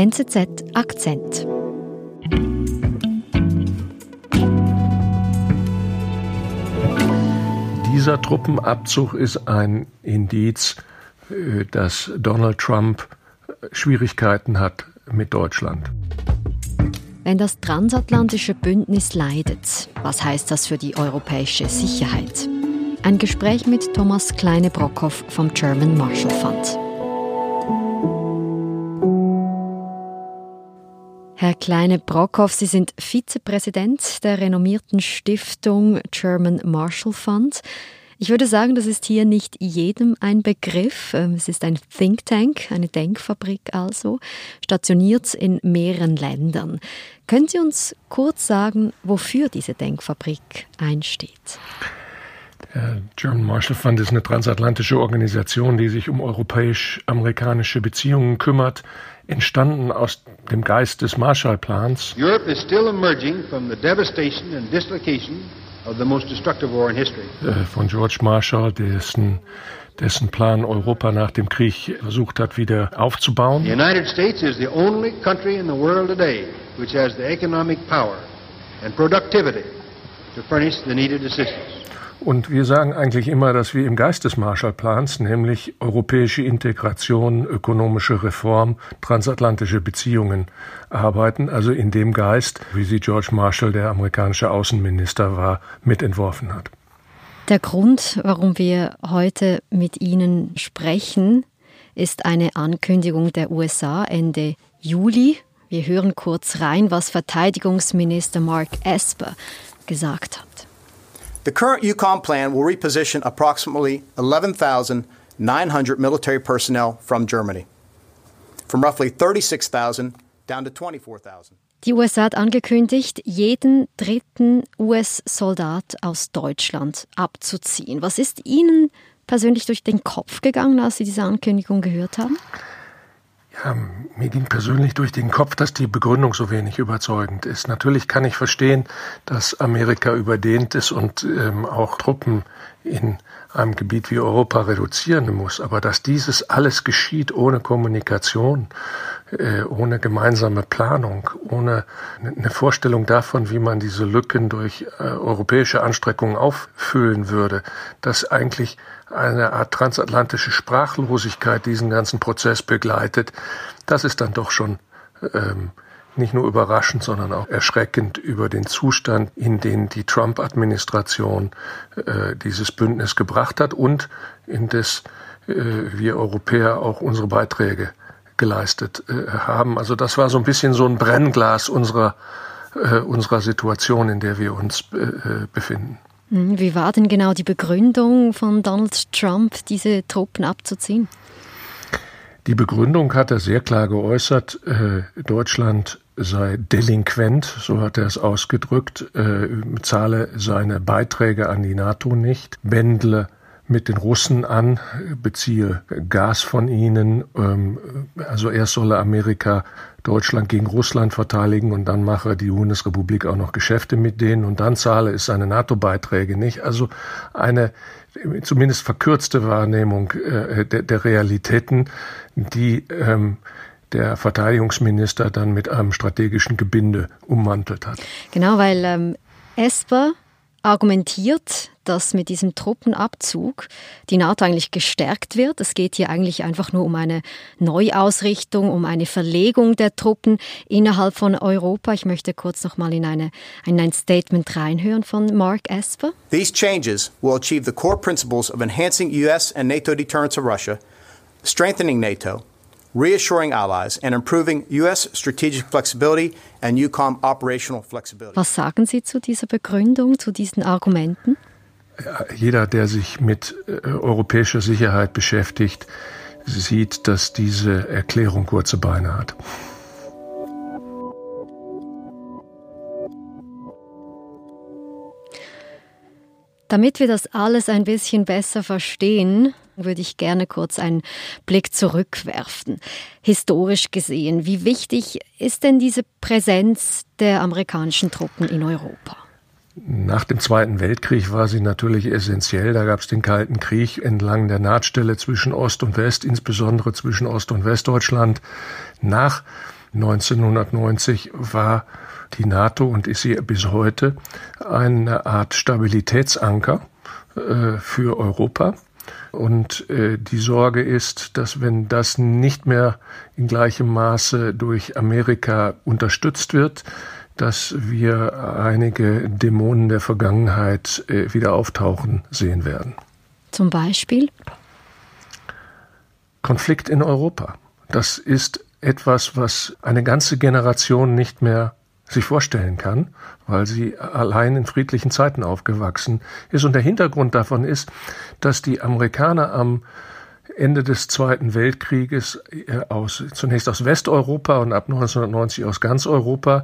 NZZ Akzent. Dieser Truppenabzug ist ein Indiz, äh, dass Donald Trump Schwierigkeiten hat mit Deutschland. Wenn das transatlantische Bündnis leidet, was heißt das für die europäische Sicherheit? Ein Gespräch mit Thomas Kleine-Brockhoff vom German Marshall Fund. Herr Kleine-Brockhoff, Sie sind Vizepräsident der renommierten Stiftung German Marshall Fund. Ich würde sagen, das ist hier nicht jedem ein Begriff. Ähm, es ist ein Think Tank, eine Denkfabrik also, stationiert in mehreren Ländern. Können Sie uns kurz sagen, wofür diese Denkfabrik einsteht? Der German Marshall Fund ist eine transatlantische Organisation, die sich um europäisch-amerikanische Beziehungen kümmert, entstanden aus dem Geist des Marshallplans. Europe is still emerging from the devastation and dislocation äh, von George Marshall, dessen, dessen Plan Europa nach dem Krieg versucht hat, wieder aufzubauen. The United States is the only country in the world today which has the economic power and productivity to furnish the needed assistance. Und wir sagen eigentlich immer, dass wir im Geist des Marshallplans, nämlich europäische Integration, ökonomische Reform, transatlantische Beziehungen arbeiten, also in dem Geist, wie sie George Marshall, der amerikanische Außenminister war, mitentworfen hat. Der Grund, warum wir heute mit Ihnen sprechen, ist eine Ankündigung der USA Ende Juli. Wir hören kurz rein, was Verteidigungsminister Mark Esper gesagt hat. The current EUCOM plan will reposition approximately 11,900 military personnel from Germany, from roughly 36,000 down to 24,000. Die USA hat angekündigt, jeden dritten US-Soldat aus Deutschland abzuziehen. Was ist Ihnen persönlich durch den Kopf gegangen, als Sie diese Ankündigung gehört haben? Ja, mir ging persönlich durch den Kopf, dass die Begründung so wenig überzeugend ist. Natürlich kann ich verstehen, dass Amerika überdehnt ist und ähm, auch Truppen in einem Gebiet wie Europa reduzieren muss. Aber dass dieses alles geschieht ohne Kommunikation, ohne gemeinsame Planung, ohne eine Vorstellung davon, wie man diese Lücken durch äh, europäische Anstrengungen auffüllen würde, dass eigentlich eine Art transatlantische Sprachlosigkeit diesen ganzen Prozess begleitet, das ist dann doch schon ähm, nicht nur überraschend, sondern auch erschreckend über den Zustand, in den die Trump-Administration äh, dieses Bündnis gebracht hat und in das äh, wir Europäer auch unsere Beiträge geleistet äh, haben. Also das war so ein bisschen so ein Brennglas unserer, äh, unserer Situation, in der wir uns äh, äh, befinden. Hm, wie war denn genau die Begründung von Donald Trump, diese Truppen abzuziehen? Die Begründung hat er sehr klar geäußert. Äh, Deutschland sei delinquent, so hat er es ausgedrückt, äh, zahle seine Beiträge an die NATO nicht, wendle mit den Russen an, beziehe Gas von ihnen. Ähm, also erst solle Amerika Deutschland gegen Russland verteidigen und dann mache die Bundesrepublik auch noch Geschäfte mit denen und dann zahle es seine NATO-Beiträge nicht. Also eine zumindest verkürzte Wahrnehmung äh, der, Realitäten, die ähm, der Verteidigungsminister dann mit einem strategischen Gebinde ummantelt hat. Genau, weil ähm, Esper argumentiert, dass mit diesem Truppenabzug die NATO eigentlich gestärkt wird. Es geht hier eigentlich einfach nur um eine Neuausrichtung, um eine Verlegung der Truppen innerhalb von Europa. Ich möchte kurz noch mal in, eine, in ein Statement reinhören von Mark Esper. These changes will achieve the core principles of enhancing US and NATO deterrence of Russia, strengthening NATO, reassuring allies and improving US strategic flexibility and EUCOM operational flexibility. Was sagen Sie zu dieser Begründung, zu diesen Argumenten? Jeder, der sich mit äh, europäischer Sicherheit beschäftigt, sieht, dass diese Erklärung kurze Beine hat. Damit wir das alles ein bisschen besser verstehen, würde ich gerne kurz einen Blick zurückwerfen. Historisch gesehen, wie wichtig ist denn diese Präsenz der amerikanischen Truppen in Europa? Nach dem Zweiten Weltkrieg war sie natürlich essentiell. Da gab es den Kalten Krieg entlang der Nahtstelle zwischen Ost und West, insbesondere zwischen Ost- und Westdeutschland. Nach 1990 war die NATO und ist sie bis heute eine Art Stabilitätsanker äh, für Europa. Und äh, die Sorge ist, dass wenn das nicht mehr in gleichem Maße durch Amerika unterstützt wird, dass wir einige Dämonen der Vergangenheit äh, wieder auftauchen sehen werden. Zum Beispiel? Konflikt in Europa. Das ist etwas, was eine ganze Generation nicht mehr sich vorstellen kann, weil sie allein in friedlichen Zeiten aufgewachsen ist. Und der Hintergrund davon ist, dass die Amerikaner am Ende des Zweiten Weltkrieges äh, aus, zunächst aus Westeuropa und ab 1990 aus ganz Europa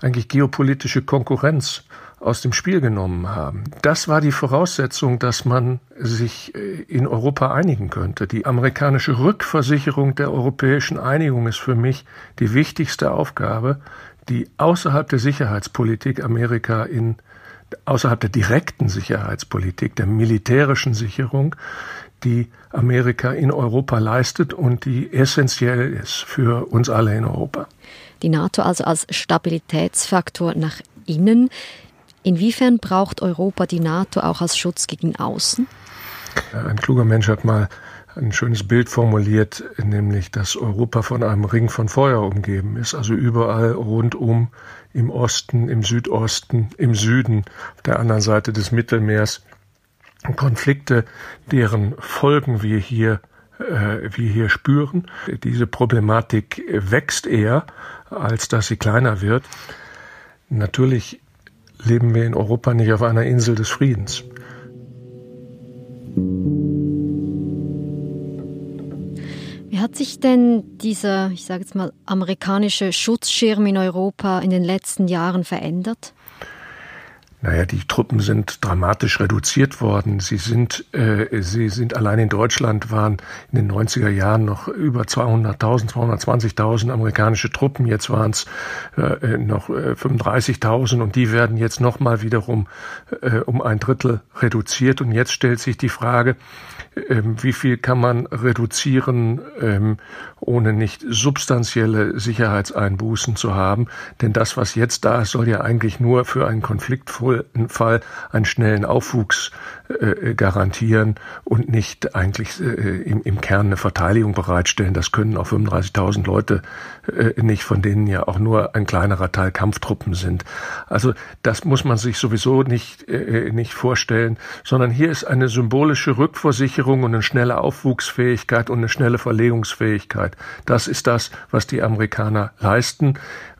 eigentlich geopolitische Konkurrenz aus dem Spiel genommen haben. Das war die Voraussetzung, dass man sich äh, in Europa einigen könnte. Die amerikanische Rückversicherung der europäischen Einigung ist für mich die wichtigste Aufgabe, die außerhalb der Sicherheitspolitik Amerika in außerhalb der direkten Sicherheitspolitik, der militärischen Sicherung, die Amerika in Europa leistet und die essentiell ist für uns alle in Europa. Die NATO also als Stabilitätsfaktor nach innen. Inwiefern braucht Europa die NATO auch als Schutz gegen außen? Ein kluger Mensch hat mal ein schönes Bild formuliert, nämlich dass Europa von einem Ring von Feuer umgeben ist, also überall rundum im Osten, im Südosten, im Süden, auf der anderen Seite des Mittelmeers Konflikte, deren Folgen wir hier äh, wir hier spüren. Diese Problematik wächst eher, als dass sie kleiner wird. Natürlich leben wir in Europa nicht auf einer Insel des Friedens. Wie hat sich denn dieser, ich sage jetzt mal, amerikanische Schutzschirm in Europa in den letzten Jahren verändert? Naja, die Truppen sind dramatisch reduziert worden. Sie sind, äh, sie sind allein in Deutschland waren in den 90er Jahren noch über 200.000, 220.000 amerikanische Truppen. Jetzt waren es äh, noch äh, 35.000 und die werden jetzt noch mal wiederum äh, um ein Drittel reduziert. Und jetzt stellt sich die Frage, ähm, wie viel kann man reduzieren, ähm, ohne nicht substanzielle Sicherheitseinbußen zu haben. Denn das, was jetzt da ist, soll ja eigentlich nur für einen Konfliktfall einen schnellen Aufwuchs äh, garantieren und nicht eigentlich äh, im, im, Kern eine Verteidigung bereitstellen. Das können auch 35.000 Leute äh, nicht, von denen ja auch nur ein kleinerer Teil Kampftruppen sind. Also das muss man sich sowieso nicht, äh, nicht vorstellen, sondern hier ist eine symbolische Rückversicherung und eine schnelle Aufwuchsfähigkeit und eine schnelle Verlegungsfähigkeit. Das ist das, was die Amerikaner leisten.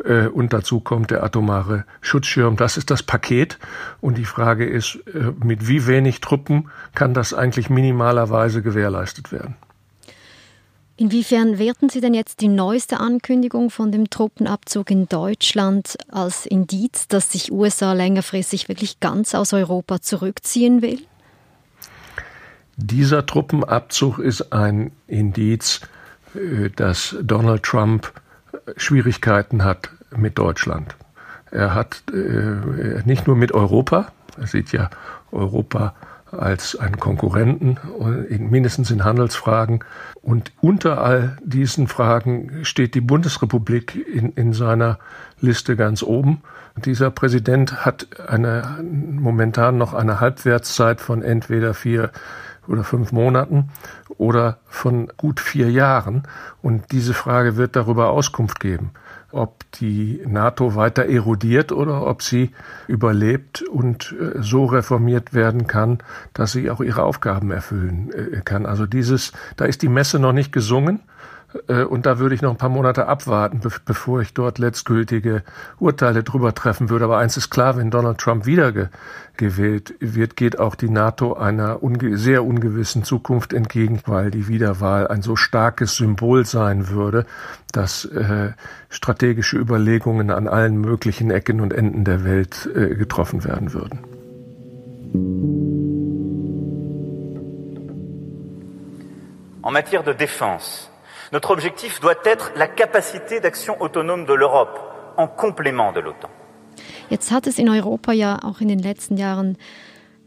Äh, und dazu kommt der atomare Schutzschirm. Das ist das Paket. Und die Frage ist, äh, mit wie wenig Truppen kann das eigentlich minimalerweise gewährleistet werden? Inwiefern werten Sie denn jetzt die neueste Ankündigung von dem Truppenabzug in Deutschland als Indiz, dass sich USA längerfristig wirklich ganz aus Europa zurückziehen will? Dieser Truppenabzug ist ein Indiz, äh, dass Donald Trump Schwierigkeiten hat mit Deutschland. Er hat äh, nicht nur mit Europa, er sieht ja Europa als einen Konkurrenten, mindestens in Handelsfragen. Und unter all diesen Fragen steht die Bundesrepublik in, in seiner Liste ganz oben. Dieser Präsident hat eine, momentan noch eine Halbwertszeit von entweder vier oder fünf Monaten oder von gut vier Jahren. Und diese Frage wird darüber Auskunft geben ob die NATO weiter erodiert oder ob sie überlebt und äh, so reformiert werden kann, dass sie auch ihre Aufgaben erfüllen äh, kann. Also dieses, da ist die Messe noch nicht gesungen. Äh, und da würde ich noch ein paar Monate abwarten, bevor ich dort letztgültige Urteile drüber treffen würde. Aber eins ist klar, wenn Donald Trump wiedergewählt wird, geht auch die NATO einer unge sehr ungewissen Zukunft entgegen, weil die Wiederwahl ein so starkes Symbol sein würde, dass äh, strategische Überlegungen an allen möglichen Ecken und Enden der Welt äh, getroffen werden würden. En matière de défense, Notre objectif doit être la capacité d'action autonome de l'Europe en complément de l'OTAN. Jetzt hat es in Europa ja auch in den letzten Jahren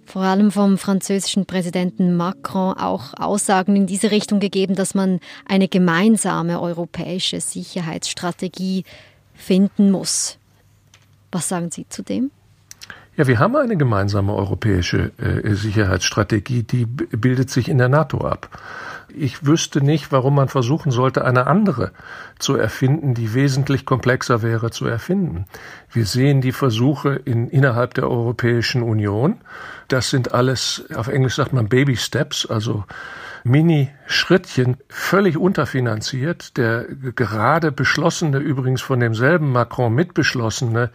vor allem vom französischen Präsidenten Macron auch Aussagen in diese Richtung gegeben, dass man eine gemeinsame europäische Sicherheitsstrategie finden muss. Was sagen Sie zu dem? Ja, wir haben eine gemeinsame europäische äh, Sicherheitsstrategie, die bildet sich in der NATO ab. Ich wüsste nicht, warum man versuchen sollte, eine andere zu erfinden, die wesentlich komplexer wäre zu erfinden. Wir sehen die Versuche in, innerhalb der Europäischen Union. Das sind alles, auf Englisch sagt man Baby Steps, also Mini-Schrittchen, völlig unterfinanziert. Der gerade beschlossene, übrigens von demselben Macron mitbeschlossene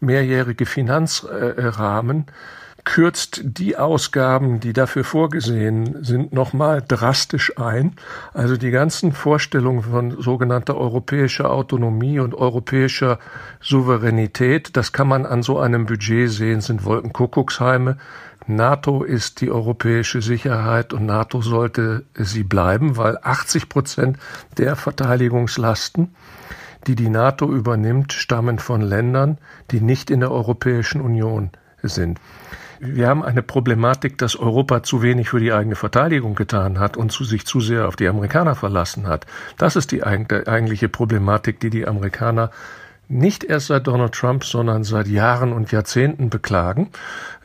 mehrjährige Finanzrahmen kürzt die Ausgaben, die dafür vorgesehen sind, nochmal drastisch ein. Also die ganzen Vorstellungen von sogenannter europäischer Autonomie und europäischer Souveränität, das kann man an so einem Budget sehen, sind Wolkenkuckucksheime. NATO ist die europäische Sicherheit und NATO sollte sie bleiben, weil 80 Prozent der Verteidigungslasten die die NATO übernimmt, stammen von Ländern, die nicht in der Europäischen Union sind. Wir haben eine Problematik, dass Europa zu wenig für die eigene Verteidigung getan hat und zu sich zu sehr auf die Amerikaner verlassen hat. Das ist die eigentliche Problematik, die die Amerikaner nicht erst seit Donald Trump, sondern seit Jahren und Jahrzehnten beklagen,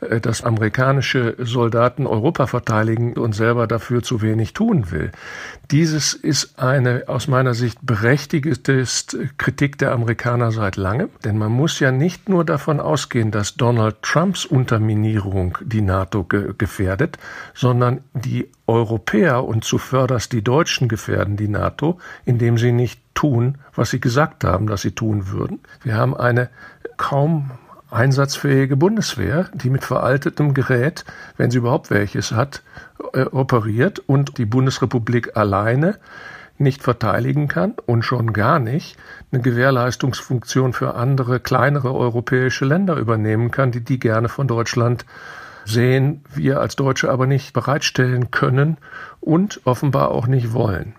äh, dass amerikanische Soldaten Europa verteidigen und selber dafür zu wenig tun will. Dieses ist eine aus meiner Sicht berechtigte Kritik der Amerikaner seit langem, denn man muss ja nicht nur davon ausgehen, dass Donald Trumps Unterminierung die NATO ge gefährdet, sondern die Europäer und zuvörderst die Deutschen gefährden die NATO, indem sie nicht tun, was sie gesagt haben, dass sie tun würden. Wir haben eine kaum einsatzfähige Bundeswehr, die mit veraltetem Gerät, wenn sie überhaupt welches hat, äh, operiert und die Bundesrepublik alleine nicht verteidigen kann und schon gar nicht eine Gewährleistungsfunktion für andere kleinere europäische Länder übernehmen kann, die die gerne von Deutschland sehen, wir als Deutsche aber nicht bereitstellen können und offenbar auch nicht wollen.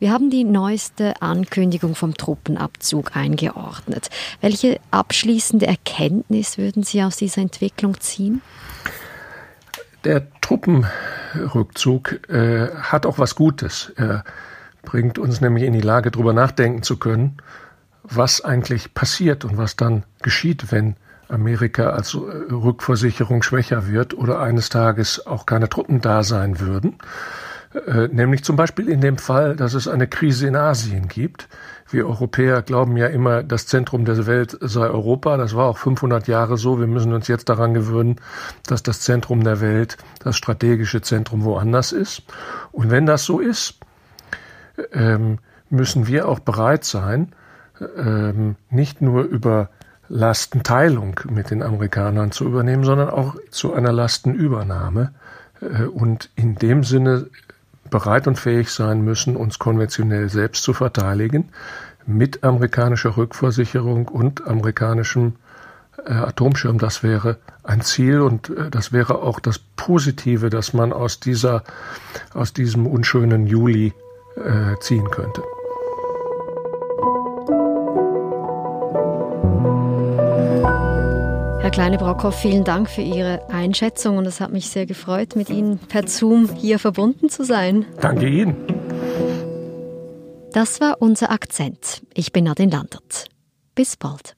Wir haben die neueste Ankündigung vom Truppenabzug eingeordnet. Welche abschließende Erkenntnis würden Sie aus dieser Entwicklung ziehen? Der Truppenrückzug äh, hat auch was Gutes. Er bringt uns nämlich in die Lage, darüber nachdenken zu können, was eigentlich passiert und was dann geschieht, wenn Amerika als Rückversicherung schwächer wird oder eines Tages auch keine Truppen da sein würden. Äh, nämlich zum Beispiel in dem Fall, dass es eine Krise in Asien gibt. Wir Europäer glauben ja immer, das Zentrum der Welt sei Europa. Das war auch 500 Jahre so. Wir müssen uns jetzt daran gewöhnen, dass das Zentrum der Welt, das strategische Zentrum woanders ist. Und wenn das so ist, ähm, müssen wir auch bereit sein, ähm, nicht nur über Lastenteilung mit den Amerikanern zu übernehmen, sondern auch zu einer Lastenübernahme. Äh, und in dem Sinne bereit und fähig sein müssen, uns konventionell selbst zu verteidigen, mit amerikanischer Rückversicherung und amerikanischem äh, Atomschirm. Das wäre ein Ziel und äh, das wäre auch das Positive, das man aus dieser, aus diesem unschönen Juli ziehen könnte. Herr Kleine-Brockhoff, vielen Dank für Ihre Einschätzung und es hat mich sehr gefreut, mit Ihnen per Zoom hier verbunden zu sein. Danke Ihnen. Das war unser Akzent. Ich bin Nadine Landert. Bis bald.